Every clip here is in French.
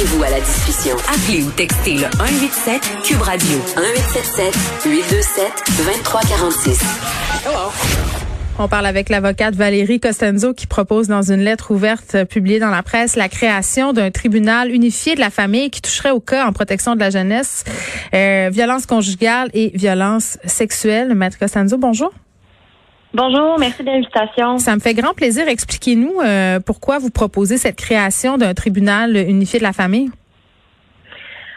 Joignez-vous à la discussion. Appelez ou textez le 187 Cube Radio 1877 827 2346. On parle avec l'avocate Valérie Costenzo qui propose dans une lettre ouverte publiée dans la presse la création d'un tribunal unifié de la famille qui toucherait au cas en protection de la jeunesse, euh, violence conjugale et violence sexuelle. Maître Costenzo, bonjour. Bonjour, merci de l'invitation. Ça me fait grand plaisir. Expliquez-nous euh, pourquoi vous proposez cette création d'un tribunal unifié de la famille?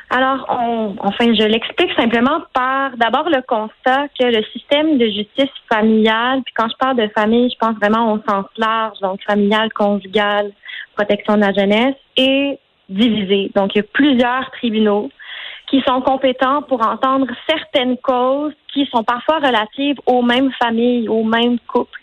Alors, on, enfin, je l'explique simplement par d'abord le constat que le système de justice familiale, puis quand je parle de famille, je pense vraiment au sens large, donc familial, conjugal, protection de la jeunesse, est divisé. Donc, il y a plusieurs tribunaux qui sont compétents pour entendre certaines causes qui sont parfois relatives aux mêmes familles, aux mêmes couples.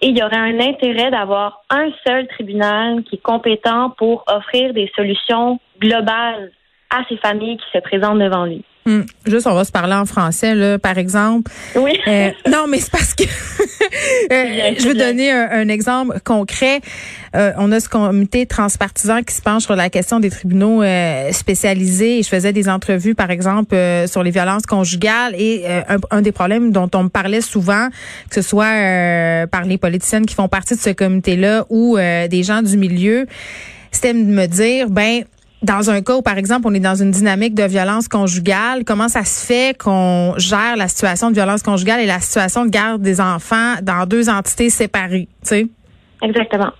Et il y aurait un intérêt d'avoir un seul tribunal qui est compétent pour offrir des solutions globales à ces familles qui se présentent devant lui. Hmm. Juste, on va se parler en français, là, par exemple. Oui. Euh, non, mais c'est parce que euh, je veux donner un, exemple concret. Euh, on a ce comité transpartisan qui se penche sur la question des tribunaux spécialisés. Et je faisais des entrevues, par exemple, sur les violences conjugales. Et un, un, des problèmes dont on me parlait souvent, que ce soit par les politiciennes qui font partie de ce comité-là ou des gens du milieu, c'était de me dire, ben dans un cas où, par exemple, on est dans une dynamique de violence conjugale, comment ça se fait qu'on gère la situation de violence conjugale et la situation de garde des enfants dans deux entités séparées, tu sais? Exactement.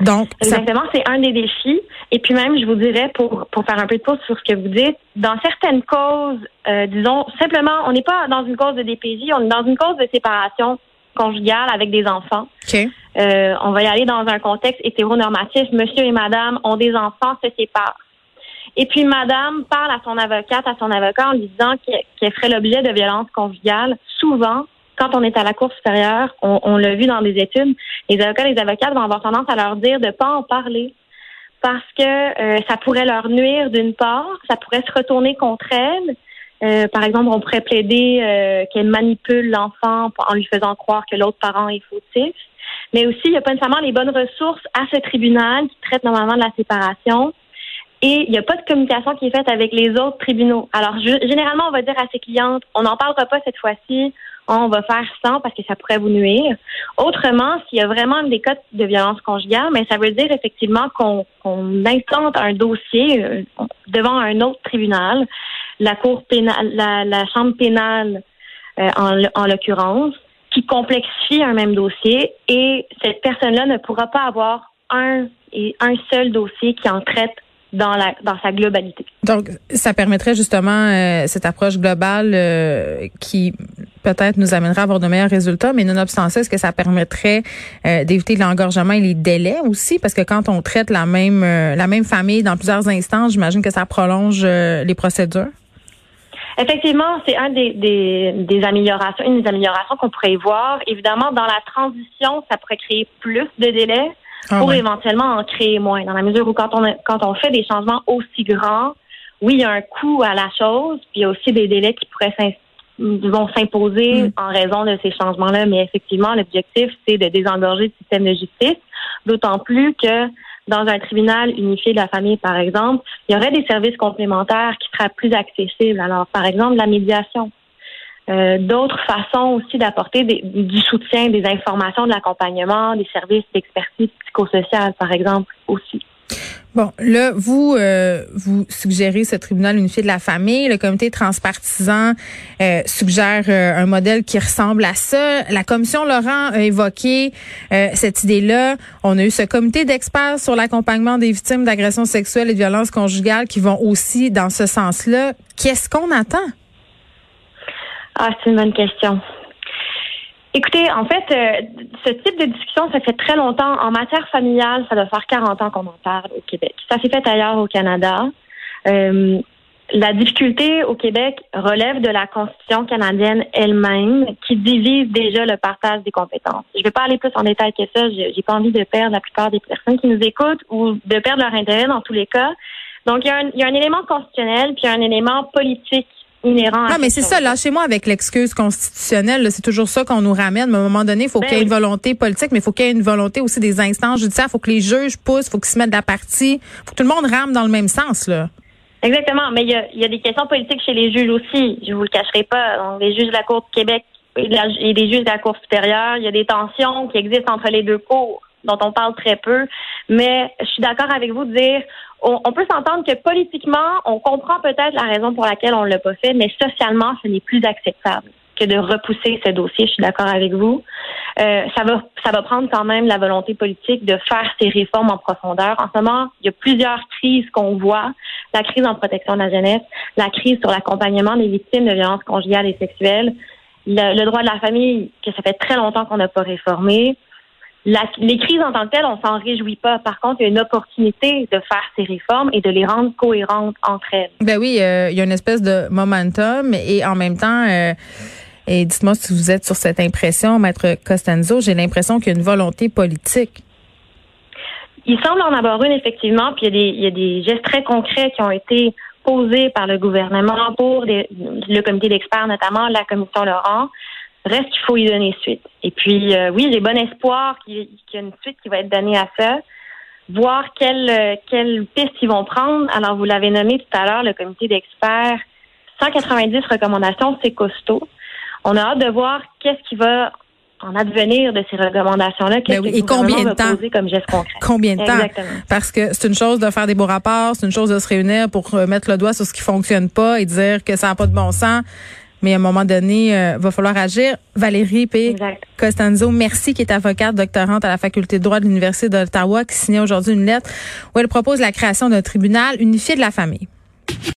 Donc, exactement, c'est un des défis. Et puis même, je vous dirais, pour, pour faire un peu de pause sur ce que vous dites, dans certaines causes, euh, disons, simplement, on n'est pas dans une cause de DPJ, on est dans une cause de séparation conjugale avec des enfants. OK. Euh, on va y aller dans un contexte hétéronormatif. Monsieur et madame ont des enfants, se séparent. Et puis, madame parle à son avocate, à son avocat en lui disant qu'elle ferait l'objet de violences conjugales. Souvent, quand on est à la Cour supérieure, on, l'a vu dans des études, les avocats les avocates vont avoir tendance à leur dire de ne pas en parler parce que euh, ça pourrait leur nuire d'une part, ça pourrait se retourner contre elles. Euh, par exemple, on pourrait plaider euh, qu'elle manipule l'enfant en lui faisant croire que l'autre parent est fautif. Mais aussi, il n'y a pas nécessairement les bonnes ressources à ce tribunal qui traite normalement de la séparation et il n'y a pas de communication qui est faite avec les autres tribunaux. Alors, généralement, on va dire à ses clientes, on n'en parlera pas cette fois-ci, on va faire sans parce que ça pourrait vous nuire. Autrement, s'il y a vraiment des cas de violence conjugale, mais ça veut dire effectivement qu'on qu intente un dossier euh, devant un autre tribunal, la cour pénale, la, chambre pénale euh, en, en l'occurrence, qui complexifie un même dossier et cette personne-là ne pourra pas avoir un et un seul dossier qui en traite dans, la, dans sa globalité. Donc, ça permettrait justement euh, cette approche globale euh, qui peut-être nous amènera à avoir de meilleurs résultats, mais nonobstant ça, est-ce que ça permettrait euh, d'éviter l'engorgement et les délais aussi? Parce que quand on traite la même la même famille dans plusieurs instances, j'imagine que ça prolonge les procédures. Effectivement, c'est un des, des, des, améliorations, une des améliorations qu'on pourrait y voir. Évidemment, dans la transition, ça pourrait créer plus de délais. Ah pour éventuellement en créer moins. Dans la mesure où quand on quand on fait des changements aussi grands, oui, il y a un coût à la chose, puis il y a aussi des délais qui pourraient s'imposer mm. en raison de ces changements-là. Mais effectivement, l'objectif, c'est de désengorger le système de justice, d'autant plus que dans un tribunal unifié de la famille, par exemple, il y aurait des services complémentaires qui seraient plus accessibles. Alors, par exemple, la médiation. Euh, d'autres façons aussi d'apporter du soutien, des informations, de l'accompagnement, des services d'expertise psychosociale, par exemple, aussi. Bon, là, vous euh, vous suggérez ce tribunal unifié de la famille. Le comité transpartisan euh, suggère un modèle qui ressemble à ça. La commission Laurent a évoqué cette idée-là. On a eu ce comité d'experts sur l'accompagnement des victimes d'agressions sexuelles et de violences conjugales qui vont aussi dans ce sens-là. Qu'est-ce qu'on attend? Ah, c'est une bonne question. Écoutez, en fait, euh, ce type de discussion, ça fait très longtemps. En matière familiale, ça doit faire 40 ans qu'on en parle au Québec. Ça s'est fait ailleurs au Canada. Euh, la difficulté au Québec relève de la Constitution canadienne elle-même, qui divise déjà le partage des compétences. Je ne vais pas aller plus en détail que ça. J'ai pas envie de perdre la plupart des personnes qui nous écoutent ou de perdre leur intérêt dans tous les cas. Donc, il y a un, il y a un élément constitutionnel puis un élément politique inhérent. Ah, mais c'est ça. Lâchez-moi avec l'excuse constitutionnelle. C'est toujours ça qu'on nous ramène. Mais à un moment donné, il faut Ben qu'il y ait une volonté politique, mais il faut qu'il y ait une volonté aussi des instances judiciaires. Il faut que les juges poussent, il faut qu'ils se mettent de la partie. Il faut que tout le monde rame dans le même sens, là. Exactement, mais il y a, y a des questions politiques chez les juges aussi. Je vous le cacherai pas. Donc, les juges de la Cour du Québec et, de la- et des juges de la Cour supérieure, il y a des tensions qui existent entre les deux cours dont on parle très peu. Mais je suis d'accord avec vous de dire, on, peut s'entendre que politiquement, on comprend peut-être la raison pour laquelle on l'a pas fait, mais socialement, ce n'est plus acceptable que de repousser ce dossier. Je suis d'accord avec vous. Euh, ça va, ça va prendre quand même la volonté politique de faire ces réformes en profondeur. En ce moment, il y a plusieurs crises qu'on voit. La crise en protection de la jeunesse, la crise sur l'accompagnement des victimes de violences conjugales et sexuelles, le, le droit de la famille que ça fait très longtemps qu'on n'a pas réformé. La- les crises en tant que telles, on s'en réjouit pas. Par contre, il y a une opportunité de faire ces réformes et de les rendre cohérentes entre elles. Ben oui, euh, il y a une espèce de momentum et en même temps, euh, et dites-moi si vous êtes sur cette impression, Maître Costanzo, j'ai l'impression qu'il y a une volonté politique. Il semble en avoir une, effectivement, puis il y, a des, il y a des gestes très concrets qui ont été posés par le gouvernement pour le comité d'experts, notamment la commission Laurent. Reste qu'il faut y donner suite. Et puis, euh, oui, j'ai bon espoir qu'il y a une suite qui va être donnée à ça. Voir quelle, euh, quelle piste ils vont prendre. Alors, vous l'avez nommé tout à l'heure, le comité d'experts. 190 recommandations, c'est costaud. On a hâte de voir qu'est-ce qui va en advenir de ces recommandations-là. Qu'est-ce Ben oui, que le et combien de temps? va poser comme geste concret. Combien de temps? Exactement. Parce que c'est une chose de faire des beaux rapports, c'est une chose de se réunir pour euh, mettre le doigt sur ce qui fonctionne pas et dire que ça n'a pas de bon sens. Mais à un moment donné, euh, va falloir agir. Valérie P. Exact. Costanzo, merci, qui est avocate doctorante à la faculté de droit de l'Université d'Ottawa, qui signait aujourd'hui une lettre où elle propose la création d'un tribunal unifié de la famille.